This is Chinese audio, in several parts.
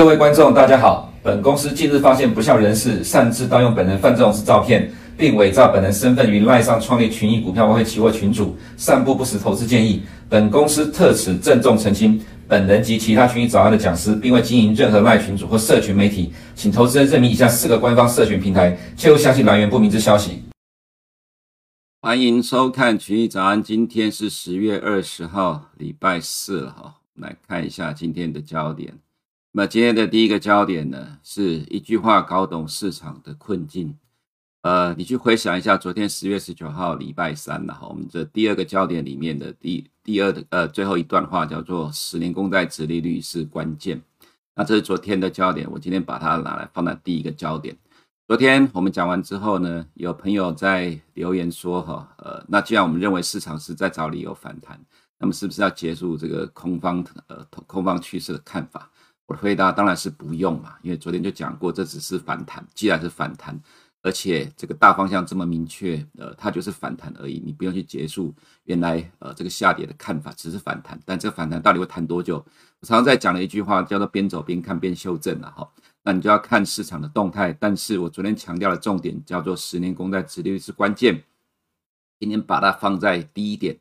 各位观众，大家好。本公司近日发现不肖人士擅自盗用本人范仲式照片，并伪造本人身份于赖上创立群益股票外汇期货群组，散布不实投资建议。本公司特此郑重澄清，本人及其他群益早安的讲师，并未经营任何赖群组或社群媒体，请投资人认明以下四个官方社群平台，切勿相信来源不明之消息。欢迎收看群益早安，今天是十月二十号，礼拜四了哈。来看一下今天的焦点。那么今天的第一个焦点呢，是一句话搞懂市场的困境。呃，你去回想一下，昨天十月十九号礼拜三了哈，我们这第二个焦点里面的第第二的呃最后一段话叫做“十年公债殖利率是关键”。那这是昨天的焦点，我今天把它拿来放在第一个焦点。昨天我们讲完之后呢，有朋友在留言说哈，呃，那既然我们认为市场是在找理由反弹，那么是不是要结束这个空方呃空方趋势的看法？我的回答当然是不用嘛，因为昨天就讲过，这只是反弹。既然是反弹，而且这个大方向这么明确，呃，它就是反弹而已，你不用去结束原来呃这个下跌的看法，只是反弹。但这个反弹到底会弹多久？我常常在讲的一句话叫做“边走边看边修正”了哈。那你就要看市场的动态。但是我昨天强调的重点叫做十年公债殖利率是关键，今天把它放在第一点。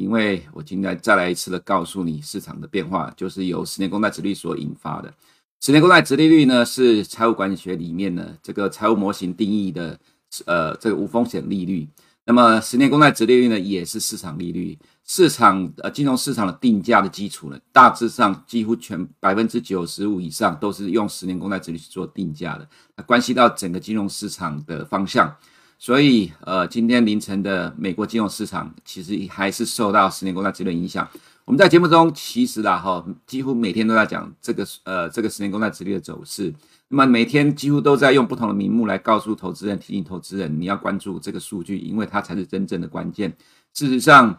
因为我今天再来一次的告诉你，市场的变化就是由十年公债殖利率所引发的。十年公债殖利率呢，是财务管理学里面呢这个财务模型定义的，呃，这个无风险利率。那么十年公债殖利率呢，也是市场利率，市场呃金融市场的定价的基础呢，大致上几乎全百分之九十五以上都是用十年公债殖利率去做定价的，它关系到整个金融市场的方向。所以，呃，今天凌晨的美国金融市场其实还是受到十年公债殖利率影响。我们在节目中其实啦，哈，几乎每天都在讲这个，呃，这个十年公债殖率的走势。那么每天几乎都在用不同的名目来告诉投资人、提醒投资人，你要关注这个数据，因为它才是真正的关键。事实上，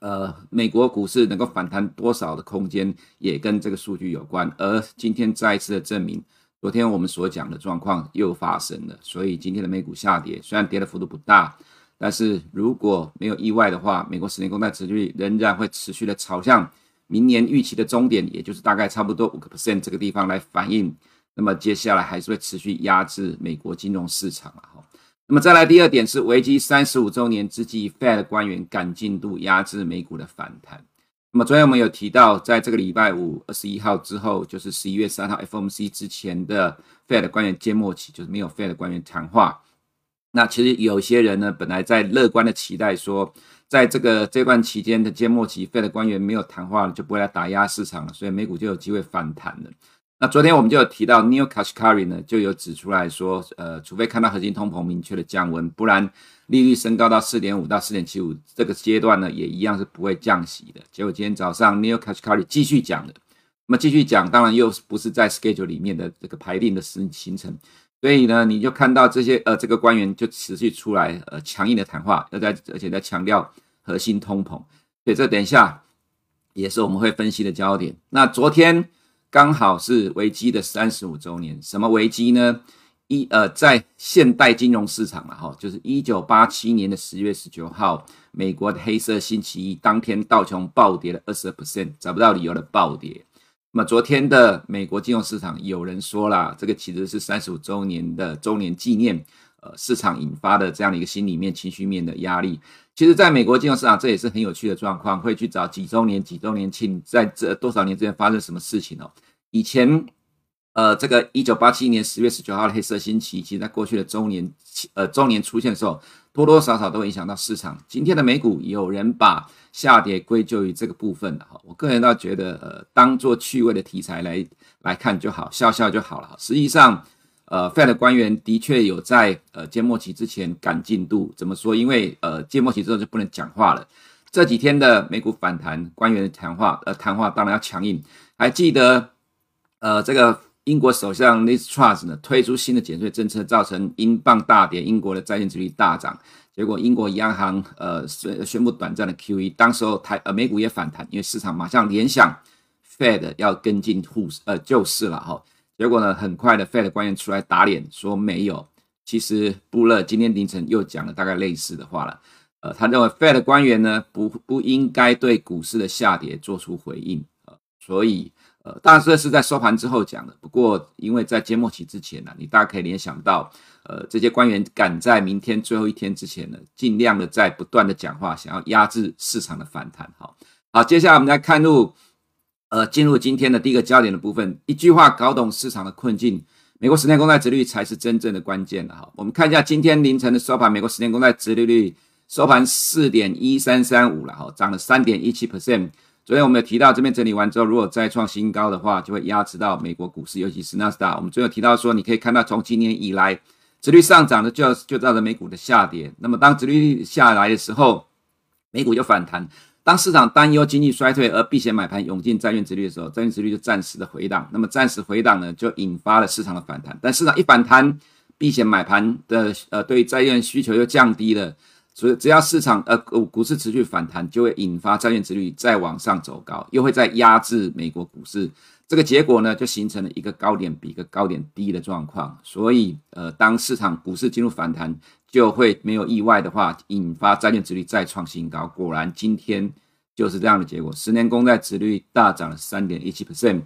呃，美国股市能够反弹多少的空间，也跟这个数据有关。而今天再一次的证明。昨天我们所讲的状况又发生了，所以今天的美股下跌，虽然跌的幅度不大，但是如果没有意外的话，美国十年公债殖利率仍然会持续的朝向明年预期的终点，也就是大概差不多五个 percent 这个地方来反映。那么接下来还是会持续压制美国金融市场啊。那么再来第二点是危机三十五周年之际，Fed 官员赶进度压制美股的反弹。那么昨天我们有提到，在这个礼拜五二十一号之后，就是十一月三号 FOMC 之前的 Fed 官员缄默期，就是没有 Fed 官员谈话。那其实有些人呢，本来在乐观的期待说，在这个这段期间的缄默期，Fed 官员没有谈话了，就不会来打压市场了，所以美股就有机会反弹了。那昨天我们就有提到，Neel Kashkari 呢，就有指出来说，呃，除非看到核心通膨明确的降温，不然。利率升高到四点五到四点七五这个阶段呢，也一样是不会降息的。结果今天早上 Neel Kashkari 继续讲的，那么继续讲，当然又不是在 schedule 里面的这个排定的时行程，所以呢，你就看到这些呃这个官员就持续出来呃强硬的谈话，要在而且在强调核心通膨，所以这等一下也是我们会分析的焦点。那昨天刚好是危机的三十五周年，什么危机呢？一呃，在现代金融市场嘛，哈，就是一九八七年的十月十九号，美国的黑色星期一当天，道琼暴跌了二十二 percent，找不到理由的暴跌。那么昨天的美国金融市场，有人说啦，这个其实是三十五周年的周年纪念，呃，市场引发的这样的一个心里面情绪面的压力。其实，在美国金融市场，这也是很有趣的状况，会去找几周年、几周年庆，在这多少年之间发生什么事情哦？以前。呃，这个一九八七年十月十九号的黑色星期一，其实在过去的周年，呃，周年出现的时候，多多少少都影响到市场。今天的美股，有人把下跌归咎于这个部分的哈，我个人倒觉得，呃，当做趣味的题材来来看就好，笑笑就好了。实际上，呃，Fed 官员的确有在呃缄默期之前赶进度，怎么说？因为呃缄默期之后就不能讲话了。这几天的美股反弹，官员的谈话，呃，谈话当然要强硬。还记得，呃，这个。英国首相 Liz Truss 呢推出新的减税政策，造成英镑大跌，英国的债券利率大涨。结果英国央行呃宣宣布短暂的 QE，当时候台呃美股也反弹，因为市场马上联想 Fed 要跟进护呃救市了哈。结果呢，很快的 Fed 官员出来打脸说没有。其实布勒今天凌晨又讲了大概类似的话了。呃，他认为 Fed 官员呢不不应该对股市的下跌做出回应。呃，所以。呃，当然这是在收盘之后讲的。不过因为在节末期之前呢、你大家可以联想到，呃，这些官员赶在明天最后一天之前呢，尽量的在不断的讲话，想要压制市场的反弹。好，好，接下来我们来看入，呃，进入今天的第一个焦点的部分。一句话搞懂市场的困境，美国十年公债殖利率才是真正的关键了。哈，我们看一下今天凌晨的收盘，美国十年公债殖利率收盘四点一三三五了，哈，涨了三点一七 percent。昨天我们有提到，这边整理完之后，如果再创新高的话，就会压制到美国股市，尤其是纳斯达。我们最后提到说，你可以看到从今年以来，殖率上涨的就就造成美股的下跌。那么当殖率下来的时候，美股就反弹。当市场担忧经济衰退而避险买盘涌进债券殖率的时候，债券殖率就暂时的回档。那么暂时回档呢，就引发了市场的反弹。但市场一反弹，避险买盘的呃对债券需求又降低了。所以，只要市场呃股股市持续反弹，就会引发债券殖率再往上走高，又会再压制美国股市。这个结果呢，就形成了一个高点比一个高点低的状况。所以，呃，当市场股市进入反弹，就会没有意外的话，引发债券殖率再创新高。果然，今天就是这样的结果，十年公债殖率大涨了三点一七 percent。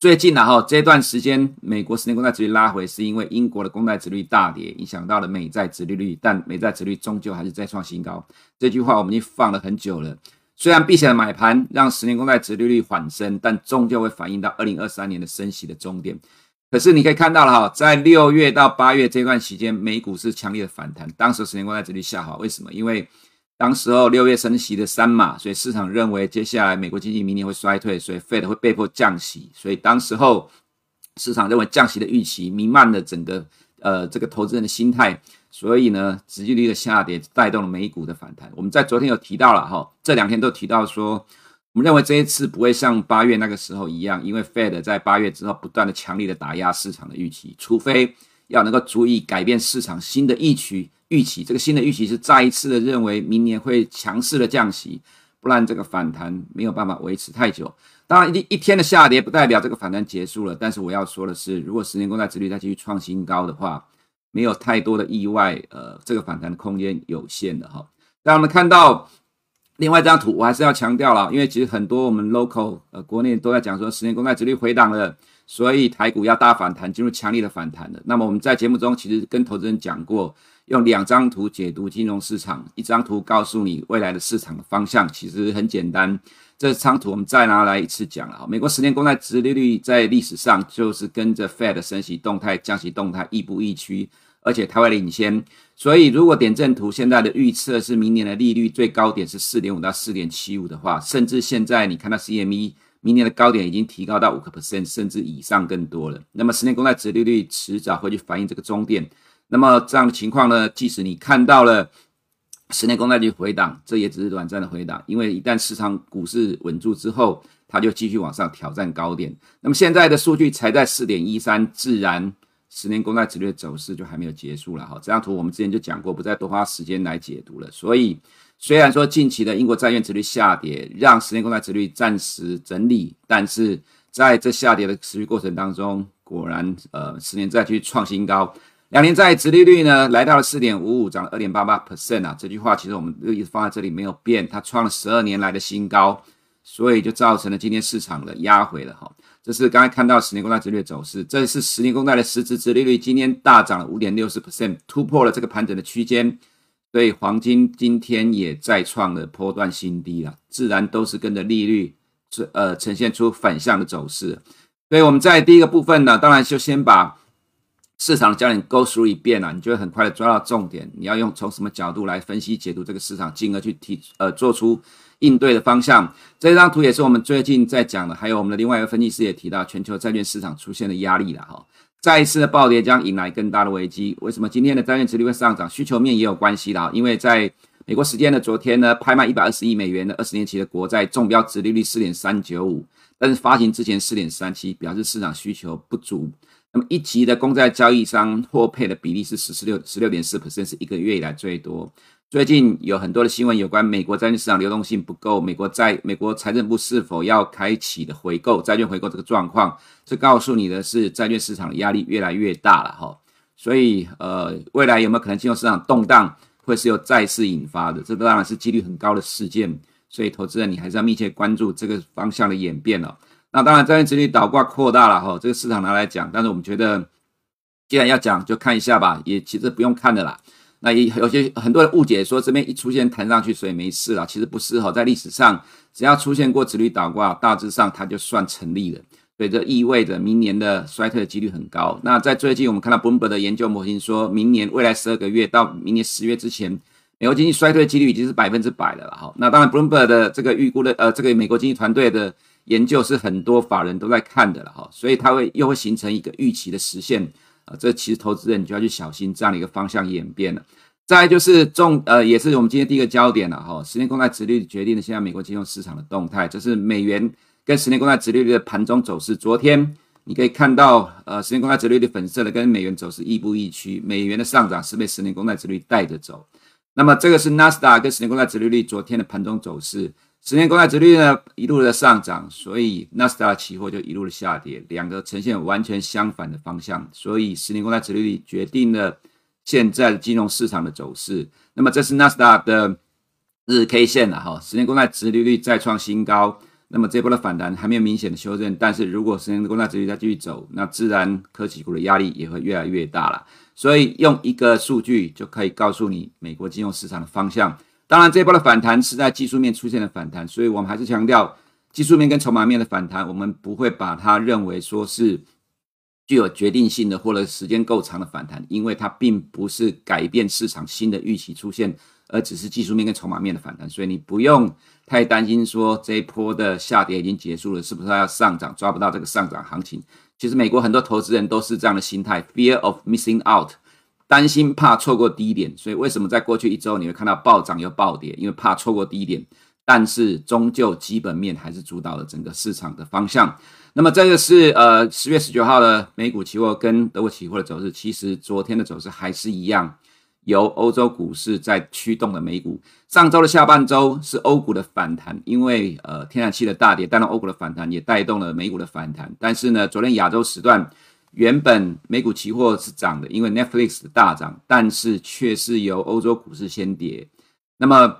最近呢，哈，这段时间美国十年公债殖利率拉回，是因为英国的公债殖利率大跌，影响到了美债殖利率，但美债殖率终究还是再创新高。这句话我们已经放了很久了。虽然避险的买盘让十年公债殖利率缓升，但终究会反映到二零二三年的升息的终点。可是你可以看到了哈，在六月到八月这段期间，美股是强烈的反弹，当时十年公债殖率下滑，为什么？因为当时候六月升息的三码，所以市场认为接下来美国经济明年会衰退，所以 Fed 会被迫降息，所以当时候市场认为降息的预期弥漫了整个呃这个投资人的心态，所以呢，殖利率的下跌带动了美股的反弹。我们在昨天有提到了哈，这两天都提到说，我们认为这一次不会像八月那个时候一样，因为 Fed 在八月之后不断的强力的打压市场的预期，除非要能够足以改变市场新的预期。预期这个新的预期是再一次的认为明年会强势的降息，不然这个反弹没有办法维持太久。当然一一天的下跌不代表这个反弹结束了，但是我要说的是，如果十年公债殖利率再继续创新高的话，没有太多的意外，呃，这个反弹的空间有限的哈。那我们看到另外一张图，我还是要强调了，因为其实很多我们 local 呃国内都在讲说十年公债殖利率回档了，所以台股要大反弹，进入强力的反弹了。那么我们在节目中其实跟投资人讲过。用两张图解读金融市场，一张图告诉你未来的市场的方向，其实很简单。这张图我们再拿来一次讲了。美国十年公债殖利率在历史上就是跟着 Fed 升息动态、降息动态亦步亦趋，而且它会领先。所以如果点阵图现在的预测是明年的利率最高点是四点五到四点七五的话，甚至现在你看到 CME 明年的高点已经提高到五个 percent 甚至以上更多了。那么十年公债殖利率迟早会去反映这个终点。那么这样的情况呢，即使你看到了十年公债率回档，这也只是短暂的回档，因为一旦市场股市稳住之后，它就继续往上挑战高点。那么现在的数据才在四点一三，自然十年公债殖率的走势就还没有结束了哈。这张图我们之前就讲过，不再多花时间来解读了。所以虽然说近期的英国债券殖率下跌，让十年公债殖率暂时整理，但是在这下跌的持续过程当中，果然呃十年债去创新高。两年债殖利率呢，来到了四点五五，涨了二点八八 percent 啊。这句话其实我们一直放在这里没有变，它创了十二年来的新高，所以就造成了今天市场的压回了哈。这是刚才看到十年公债殖利率走势，这是十年公债的实质殖利率今天大涨了五点六四 percent，突破了这个盘整的区间，所以黄金今天也再创了波段新低了，自然都是跟着利率是呃呈现出反向的走势。所以我们在第一个部分呢，当然就先把。市场的焦点 go through 一遍了，你就会很快的抓到重点。你要用从什么角度来分析解读这个市场，进而去提呃做出应对的方向。这张图也是我们最近在讲的，还有我们的另外一个分析师也提到，全球债券市场出现的压力了哈。再一次的暴跌将引来更大的危机。为什么今天的债券殖利率会上涨？需求面也有关系啦，因为在美国时间的昨天呢，拍卖一百二十亿美元的二十年期的国债中标殖利率四点三九五，但是发行之前四点三七，表示市场需求不足。那么一级的公债交易商获配的比例是十四六十六点四 percent，是一个月以来最多。最近有很多的新闻有关美国债券市场流动性不够，美国债美国财政部是否要开启的回购债券回购这个状况，这告诉你的是债券市场的压力越来越大了哈。所以呃，未来有没有可能金融市场动荡，会是由再次引发的？这当然是几率很高的事件。所以投资人你还是要密切关注这个方向的演变了。那当然，债券殖利率倒挂扩大了哈，这个市场拿来讲，但是我们觉得，既然要讲，就看一下吧，也其实不用看的啦。那也有些很多人误解说这边一出现弹上去，所以没事了，其实不是哈，在历史上，只要出现过殖利率倒挂，大致上它就算成立了。所以这意味着明年的衰退的几率很高。那在最近，我们看到 Bloomberg 的研究模型说，明年未来十二个月到明年十月之前，美国经济衰退的几率已经是百分之百了哈。那当然，Bloomberg 的这个预估的呃，这个美国经济团队的研究是很多法人都在看的了哈。所以它会又会形成一个预期的实现啊，这其实投资人你就要去小心这样的一个方向演变了。再就是重呃，也是我们今天第一个焦点了哈。十年公债殖利率决定了现在美国金融市场的动态，这是美元。跟十年公债殖利率的盘中走势，昨天你可以看到，呃，十年公债殖利率粉色的跟美元走势亦步亦趋，美元的上涨是被十年公债殖利率带着走。那么这个是纳斯达克跟十年公债殖利率昨天的盘中走势，十年公债殖率呢一路的上涨，所以纳斯达克期货就一路的下跌，两个呈现完全相反的方向，所以十年公债殖利率决定了现在的金融市场的走势。那么这是纳斯达克的日 K 线了哈，十年公债殖利率再创新高。那么这波的反弹还没有明显的修正，但是如果十年的公债殖率再继续走，那自然科技股的压力也会越来越大了。所以用一个数据就可以告诉你美国金融市场的方向。当然，这波的反弹是在技术面出现的反弹，所以我们还是强调技术面跟筹码面的反弹，我们不会把它认为说是具有决定性的或者时间够长的反弹，因为它并不是改变市场新的预期出现。而只是技术面跟筹码面的反弹，所以你不用太担心说这一波的下跌已经结束了，是不是要上涨抓不到这个上涨行情？其实美国很多投资人都是这样的心态，fear of missing out，担心怕错过低点，所以为什么在过去一周你会看到暴涨又暴跌？因为怕错过低点，但是终究基本面还是主导了整个市场的方向。那么这个是呃十月十九号的美股期货跟德国期货的走势，其实昨天的走势还是一样。由欧洲股市在驱动的美股，上周的下半周是欧股的反弹，因为呃天然气的大跌，当然欧股的反弹也带动了美股的反弹。但是呢，昨天亚洲时段原本美股期货是涨的，因为 Netflix 的大涨，但是却是由欧洲股市先跌。那么。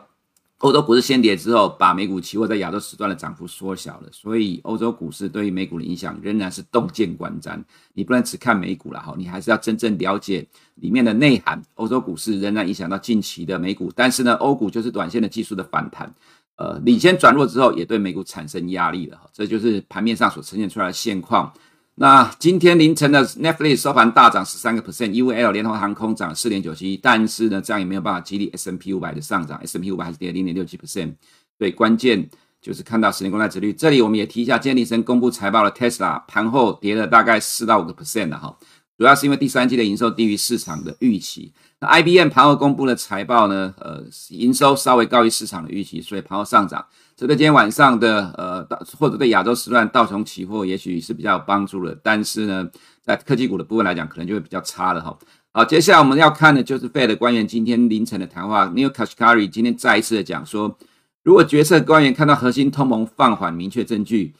欧洲股市先跌之后，把美股期货在亚洲时段的涨幅缩小了，所以欧洲股市对于美股的影响仍然是洞见观瞻。你不能只看美股了哈，你还是要真正了解里面的内涵。欧洲股市仍然影响到近期的美股，但是呢，欧股就是短线的技术的反弹，呃，领先转弱之后，也对美股产生压力了哈，这就是盘面上所呈现出来的现况。那今天凌晨的 Netflix 收盘大涨十三个 percent，UL 联合航空涨四点九七，但是呢，这样也没有办法激励 S M P 五百的上涨，S M P 五百还是跌零点六七 percent。对，关键就是看到十年公债值率。这里我们也提一下，今天凌晨公布财报的 Tesla 盘后跌了大概四到五个 percent 的哈，主要是因为第三季的营收低于市场的预期。那 IBM 盘后公布的财报呢，呃，营收稍微高于市场的预期，所以盘后上涨。这对今天晚上的呃，或者对亚洲时段道琼期货也许是比较有帮助的，但是呢，在科技股的部分来讲，可能就会比较差了哈。好，接下来我们要看的就是 Fed 官员今天凌晨的谈话。Neel Kashkari 今天再一次的讲说，如果决策官员看到核心通膨放缓明确证据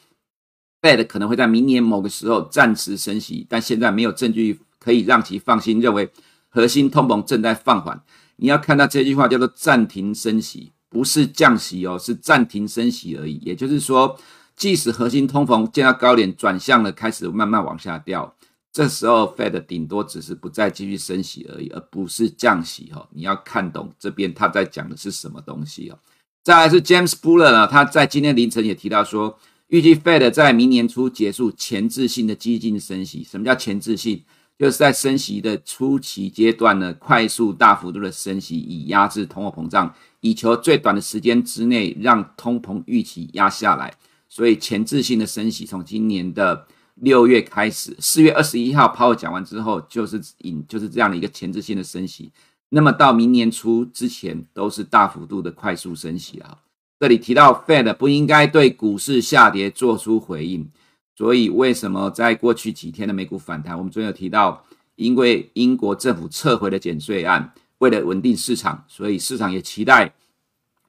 ，Fed 可能会在明年某个时候暂时升息，但现在没有证据可以让其放心认为核心通膨正在放缓。你要看到这句话叫做暂停升息。不是降息哦，是暂停升息而已。也就是说，即使核心通膨见到高点，转向了，开始慢慢往下掉，这时候 Fed 顶多只是不再继续升息而已，而不是降息哦。你要看懂这边他在讲的是什么东西哦。再来是 James Buller 呢，他在今天凌晨也提到说，预计 Fed 在明年初结束前置性的激进升息。什么叫前置性？就是在升息的初期阶段呢，快速大幅度的升息，以压制通货膨胀。以求最短的时间之内让通膨预期压下来，所以前置性的升息从今年的六月开始，四月二十一号鲍尔讲完之后，就是引就是这样的一个前置性的升息。那么到明年初之前都是大幅度的快速升息啊。这里提到 Fed 不应该对股市下跌做出回应，所以为什么在过去几天的美股反弹？我们昨天有提到，因为英国政府撤回了减税案。为了稳定市场，所以市场也期待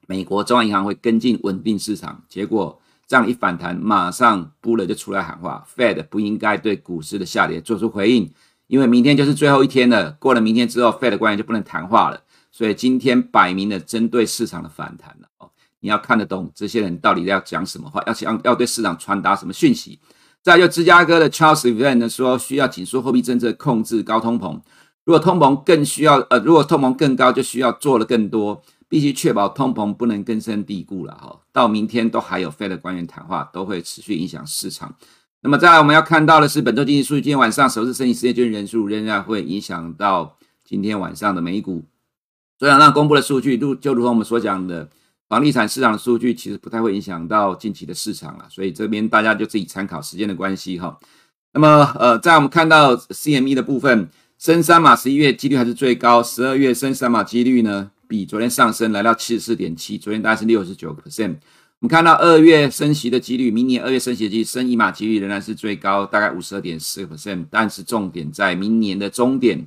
美国中央银行会跟进稳定市场。结果这样一反弹，马上布勒就出来喊话：Fed 不应该对股市的下跌做出回应，因为明天就是最后一天了。过了明天之后，Fed 官员就不能谈话了。所以今天摆明了针对市场的反弹了。你要看得懂这些人到底要讲什么话，要想要对市场传达什么讯息。再就芝加哥的 Charles Evans 呢说，需要紧缩货币政策控制高通膨。如果通膨更需要，呃，如果通膨更高，就需要做的更多，必须确保通膨不能根深蒂固了哈。到明天都还有 Fed 的官员谈话，都会持续影响市场。那么再来，我们要看到的是本周经济数据，今天晚上首次申请失业救济人数仍然会影响到今天晚上的美股。昨天晚上公布的数据，就就如同我们所讲的，房地产市场的数据其实不太会影响到近期的市场了，所以这边大家就自己参考时间的关系哈。那么呃，在我们看到 CME 的部分。升三码十一月几率还是最高，十二月升三码几率呢，比昨天上升来到七十四点七，昨天大概是六十九个 percent。我们看到二月升息的几率，明年二月升息的几率，升一码几率仍然是最高，大概五十二点四个 percent。但是重点在明年的终点，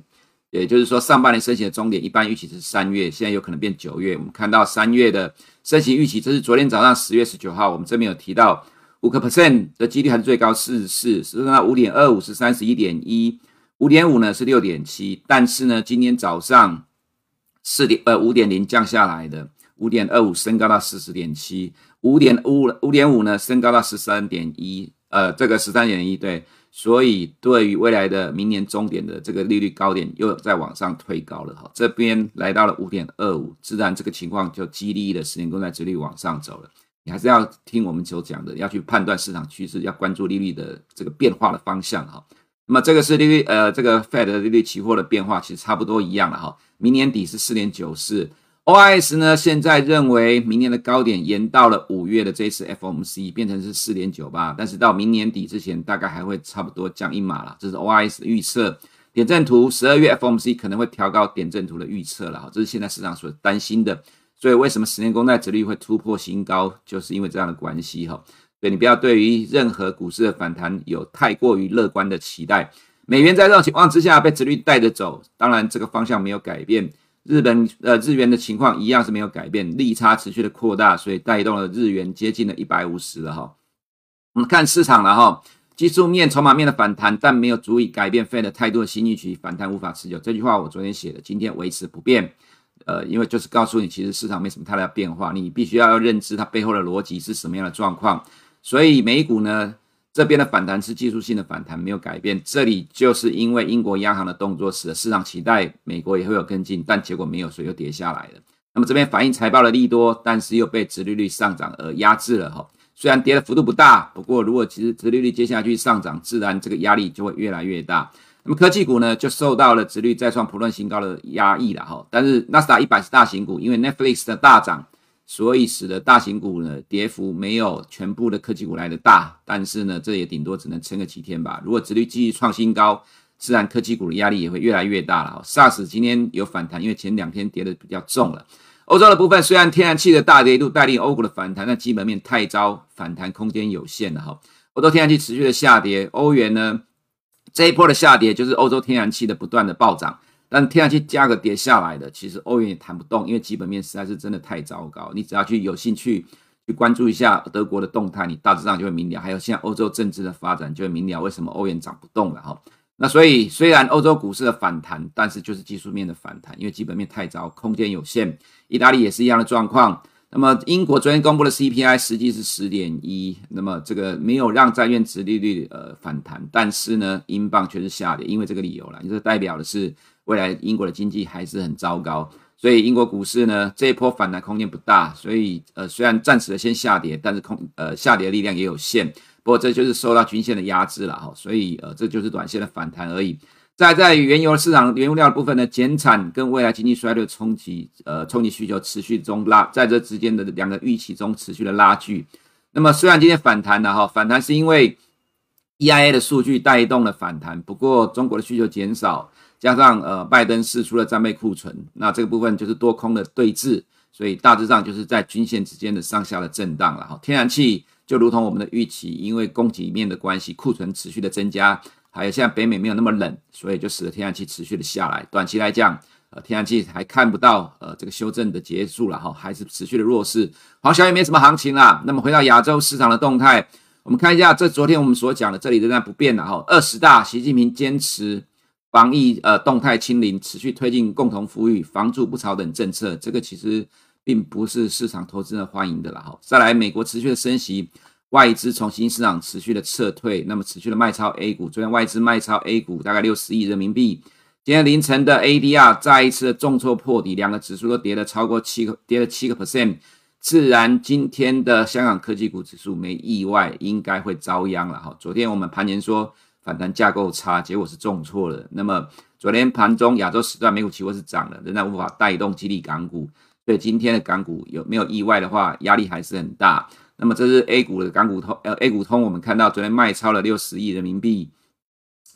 也就是说上半年升息的终点，一般预期是三月，现在有可能变九月。我们看到三月的升息预期，这是昨天早上十月十九号，我们这边有提到五个 percent 的几率还是最高，四十四，是那五点二五是三十一点一。五点五呢是六点七，但是呢，今天早上四点呃五点零降下来的，五点二五升高到四十点七，五点五五点五呢升高到十三点一，呃，这个十三点一对，所以对于未来的明年终点的这个利率高点又在往上推高了哈，这边来到了五点二五，自然这个情况就激励了十年公债殖利率往上走了。你还是要听我们所讲的，要去判断市场趋势，要关注利率的这个变化的方向哈。那么这个是利率，呃，这个 Fed 的利率期货的变化，其实差不多一样了哈。明年底是四点九四，OIS 呢现在认为明年的高点延到了五月的这次 FOMC 变成是四点九八，但是到明年底之前大概还会差不多降一码了，这是 OIS 的预测。点阵图十二月 FOMC 可能会调高点阵图的预测了哈，这是现在市场所担心的。所以为什么十年公债殖率会突破新高，就是因为这样的关系哈。所以你不要对于任何股市的反弹有太过于乐观的期待。美元在这种情况之下被殖率带着走，当然这个方向没有改变。日本呃日元的情况一样是没有改变，利差持续的扩大，所以带动了日元接近了一百五十了哈。我们看市场了哈，技术面、筹码面的反弹，但没有足以改变费的态度的新预期，反弹无法持久。这句话我昨天写的，今天维持不变。呃，因为就是告诉你，其实市场没什么太大变化，你必须要认知它背后的逻辑是什么样的状况。所以美股呢，这边的反弹是技术性的反弹，没有改变。这里就是因为英国央行的动作，使得市场期待美国也会有跟进，但结果没有，所以又跌下来了。那么这边反映财报的利多，但是又被殖利率上涨而压制了哈。虽然跌的幅度不大，不过如果其实殖利率接下去上涨，自然这个压力就会越来越大。那么科技股呢，就受到了殖率再创波段新高的压抑了哈。但是纳斯达一百是大型股，因为 Netflix 的大涨。所以使得大型股呢，跌幅没有全部的科技股来的大，但是呢，这也顶多只能撑个几天吧。如果殖利率继续创新高，自然科技股的压力也会越来越大了。SARS 今天有反弹，因为前两天跌的比较重了。欧洲的部分虽然天然气的大跌一度带领欧股的反弹，但基本面太糟，反弹空间有限了哈。欧洲天然气持续的下跌，欧元呢这一波的下跌就是欧洲天然气的不断的暴涨。但天然气价格跌下来的，其实欧元也弹不动，因为基本面实在是真的太糟糕。你只要去有兴趣去关注一下德国的动态，你大致上就会明了。还有现在欧洲政治的发展，就会明了为什么欧元涨不动了哈。那所以虽然欧洲股市的反弹，但是就是技术面的反弹，因为基本面太糟，空间有限。意大利也是一样的状况。那么英国昨天公布的 CPI 实际是十点一，那么这个没有让债券殖利率呃反弹，但是呢，英镑却是下跌，因为这个理由了，就是代表的是。未来英国的经济还是很糟糕，所以英国股市呢，这一波反弹空间不大，所以呃虽然暂时的先下跌，但是空呃下跌的力量也有限。不过这就是受到均线的压制了哈，所以呃这就是短线的反弹而已。在在原油市场原油料的部分呢，减产跟未来经济衰退冲击呃冲击需求持续中拉，在这之间的两个预期中持续的拉锯。那么虽然今天反弹了哈，反弹是因为 EIA 的数据带动了反弹，不过中国的需求减少。加上呃，拜登释出了战备库存，那这个部分就是多空的对峙，所以大致上就是在均线之间的上下的震荡了哈。天然气就如同我们的预期，因为供给面的关系，库存持续的增加，还有现在北美没有那么冷，所以就使得天然气持续的下来。短期来讲，呃，天然气还看不到呃这个修正的结束了哈，还是持续的弱势。黄小也没什么行情啦。那么回到亚洲市场的动态，我们看一下这昨天我们所讲的，这里仍然不变的哈。二十大，习近平坚持。防疫呃动态清零，持续推进共同富裕、房住不炒等政策，这个其实并不是市场投资人欢迎的了哈。再来，美国持续的升息，外资从新兴市场持续的撤退，那么持续的卖超 A 股。昨天外资卖超 A 股大概六十亿人民币。今天凌晨的 ADR 再一次的重挫破底，两个指数都跌了超过七个，跌了七个 percent。自然，今天的香港科技股指数没意外应该会遭殃了哈。昨天我们盘前说反弹架构差，结果是重挫了。那么昨天盘中亚洲时段美股期货是涨的，仍然无法带动激励港股。所以今天的港股有没有意外的话，压力还是很大。那么这是 A 股的港股通，呃，A 股通我们看到昨天卖超了六十亿人民币。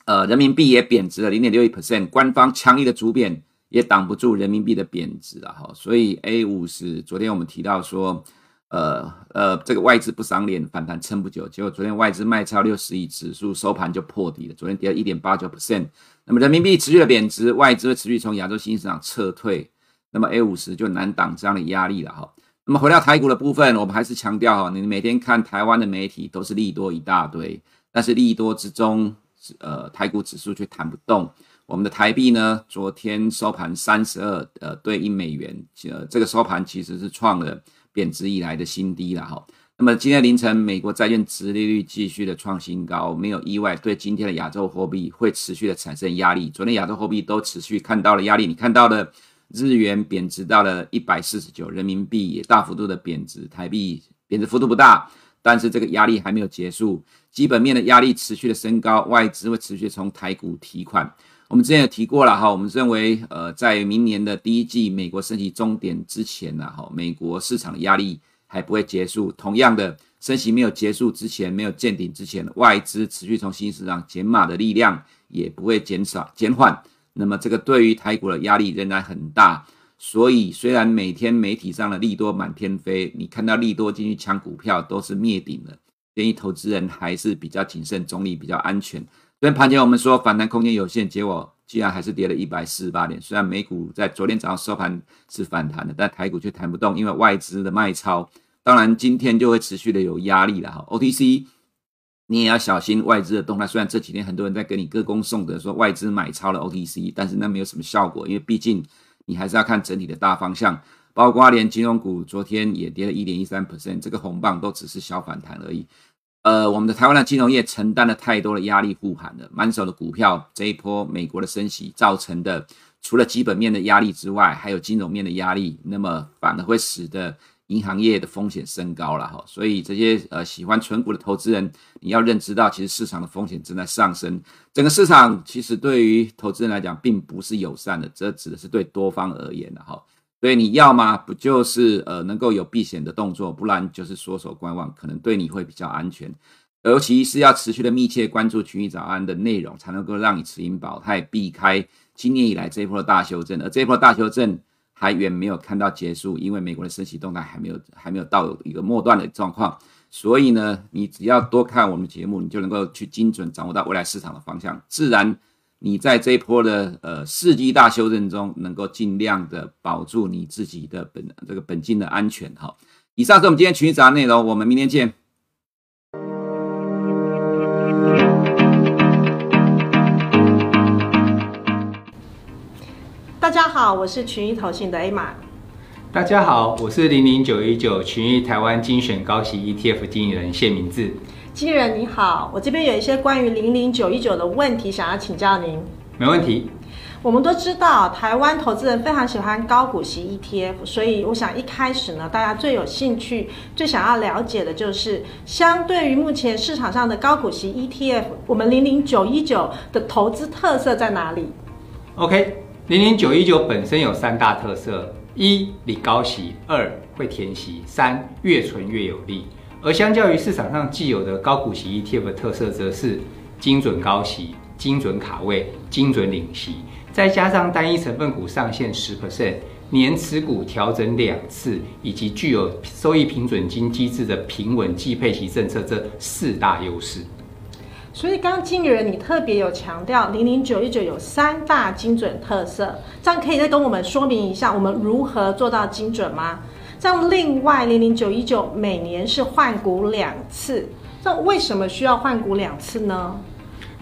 呃，人民币也贬值了零点六一 percent，官方强力的主贬也挡不住人民币的贬值了哈，所以 A 五十昨天我们提到说，呃呃，这个外资不赏脸，反弹撑不久，结果昨天外资卖超六十亿，指数收盘就破底了，昨天跌了一点八九 percent，那么人民币持续的贬值，外资会持续从亚洲新兴市场撤退，那么 A 五十就难挡这样的压力了哈。那么回到台股的部分，我们还是强调哈，你每天看台湾的媒体都是利多一大堆，但是利多之中。呃，台股指数却弹不动。我们的台币呢，昨天收盘三十二，呃，兑一美元，呃，这个收盘其实是创了贬值以来的新低了哈。那么今天凌晨，美国债券殖利率继续的创新高，没有意外，对今天的亚洲货币会持续的产生压力。昨天亚洲货币都持续看到了压力，你看到的日元贬值到了一百四十九，人民币也大幅度的贬值，台币贬值幅度不大。但是这个压力还没有结束，基本面的压力持续的升高，外资会持续从台股提款。我们之前有提过了哈，我们认为呃，在明年的第一季美国升息终点之前呢，哈，美国市场的压力还不会结束。同样的，升息没有结束之前，没有见顶之前，外资持续从新兴市场减码的力量也不会减少减缓。那么这个对于台股的压力仍然很大。所以，虽然每天媒体上的利多满天飞，你看到利多进去抢股票都是灭顶了，建议投资人还是比较谨慎、中立、比较安全。昨天盘前我们说反弹空间有限，结果居然还是跌了一百四十八点。虽然美股在昨天早上收盘是反弹的，但台股却弹不动，因为外资的卖超。当然，今天就会持续的有压力了哈。OTC 你也要小心外资的动态。虽然这几天很多人在给你歌功颂德，说外资买超了 OTC，但是那没有什么效果，因为毕竟。你还是要看整体的大方向，包括连金融股昨天也跌了一点一三 percent，这个红棒都只是小反弹而已。呃，我们的台湾的金融业承担了太多的压力护盘了，满手的股票，这一波美国的升息造成的，除了基本面的压力之外，还有金融面的压力，那么反而会使得。银行业的风险升高了哈，所以这些呃喜欢存股的投资人，你要认知到，其实市场的风险正在上升。整个市场其实对于投资人来讲，并不是友善的，这指的是对多方而言的哈。所以你要吗不就是呃能够有避险的动作，不然就是缩手观望，可能对你会比较安全。尤其是要持续的密切关注群益早安的内容，才能够让你持盈保泰，避开今年以来这一波的大修正，而这一波大修正。还远没有看到结束，因为美国的升息动态还没有还没有到一个末段的状况，所以呢，你只要多看我们的节目，你就能够去精准掌握到未来市场的方向，自然你在这一波的呃世纪大修正中，能够尽量的保住你自己的本这个本金的安全。好，以上是我们今天群益早安内容，我们明天见。大家好，我是群益投信的 Emma。大家好，我是零零九一九群益台湾精选高息 ETF 经理人谢明志。经理人你好，我这边有一些关于零零九一九的问题想要请教您。没问题。我们都知道台湾投资人非常喜欢高股息 ETF，所以我想一开始呢，大家最有兴趣、最想要了解的就是，相对于目前市场上的高股息 ETF，我们零零九一九的投资特色在哪里？OK。零零九一九本身有三大特色：一、领高息；二、会填息；三、越存越有利。而相较于市场上既有的高股息 ETF 的特色，则是精准高息、精准卡位、精准领息，再加上单一成分股上限十 percent、年持股调整两次，以及具有收益平准金机制的平稳计配息政策这四大优势。所以刚刚经理人你特别有强调，零零九一九有三大精准特色，这样可以再跟我们说明一下，我们如何做到精准吗？这样另外零零九一九每年是换股两次，那为什么需要换股两次呢？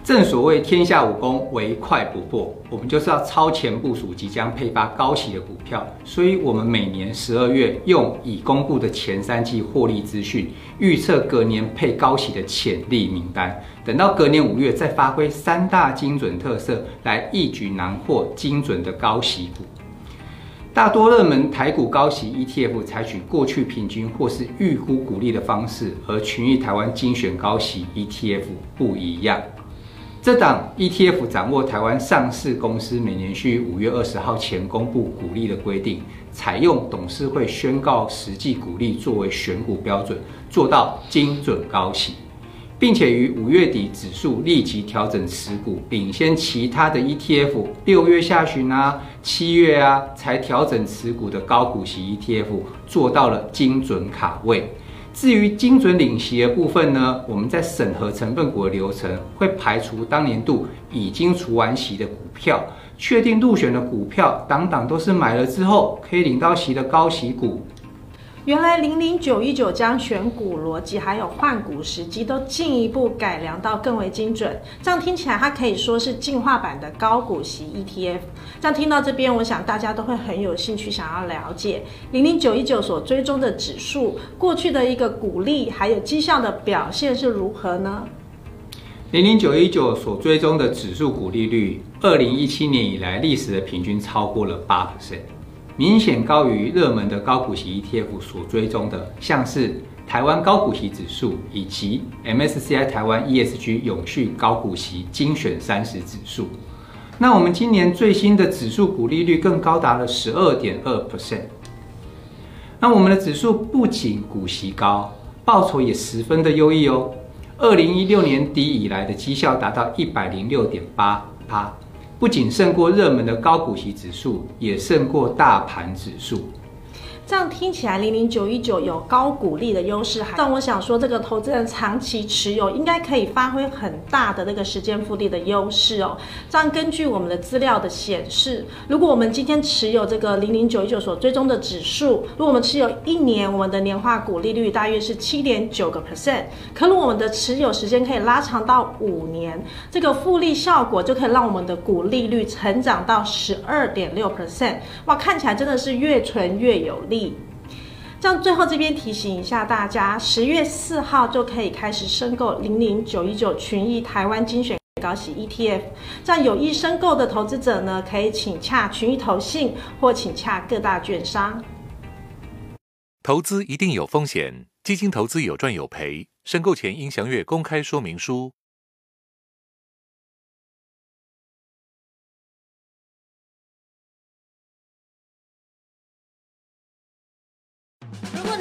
正所谓天下武功，唯快不破。我们就是要超前部署即将配发高息的股票，所以我们每年十二月用已公布的前三季获利资讯，预测隔年配高息的潜力名单。等到隔年五月再发挥三大精准特色，来一举囊获精准的高息股。大多热门台股高息 ETF 采取过去平均或是预估股利的方式，而群益台湾精选高息 ETF 不一样。这档 ETF 掌握台湾上市公司每年需五月二十号前公布股利的规定，采用董事会宣告实际股利作为选股标准，做到精准高息，并且于五月底指数立即调整持股，领先其他的 ETF，六月下旬啊、七月啊才调整持股的高股息 ETF，做到了精准卡位。至于精准领息的部分呢，我们在审核成分股的流程会排除当年度已经除完息的股票，确定入选的股票，档档都是买了之后可以领到息的高息股。原来零零九一九将选股逻辑还有换股时机都进一步改良到更为精准，这样听起来它可以说是进化版的高股息 ETF。这样听到这边，我想大家都会很有兴趣想要了解零零九一九所追踪的指数过去的一个股利还有绩效的表现是如何呢？零零九一九所追踪的指数股利率，二零一七年以来历史的平均超过了八 percent。明显高于热门的高股息 ETF 所追踪的，像是台湾高股息指数以及 MSCI 台湾 ESG 永续高股息精选三十指数。那我们今年最新的指数股利率更高达了十二点二 percent。那我们的指数不仅股息高，报酬也十分的优异哦。二零一六年底以来的绩效达到一百零六点八趴。不仅胜过热门的高股息指数，也胜过大盘指数。这样听起来，零零九一九有高股利的优势，但我想说，这个投资人长期持有应该可以发挥很大的那个时间复利的优势哦。这样根据我们的资料的显示，如果我们今天持有这个零零九一九所追踪的指数，如果我们持有一年，我们的年化股利率大约是七点九个 percent。可如果我们的持有时间可以拉长到五年，这个复利效果就可以让我们的股利率成长到十二点六 percent。哇，看起来真的是越存越有利。这样最后这边提醒一下大家，十月四号就可以开始申购零零九一九群益台湾精选高息 ETF。这样有意申购的投资者呢，可以请洽群益投信或请洽各大券商。投资一定有风险，基金投资有赚有赔，申购前应详阅公开说明书。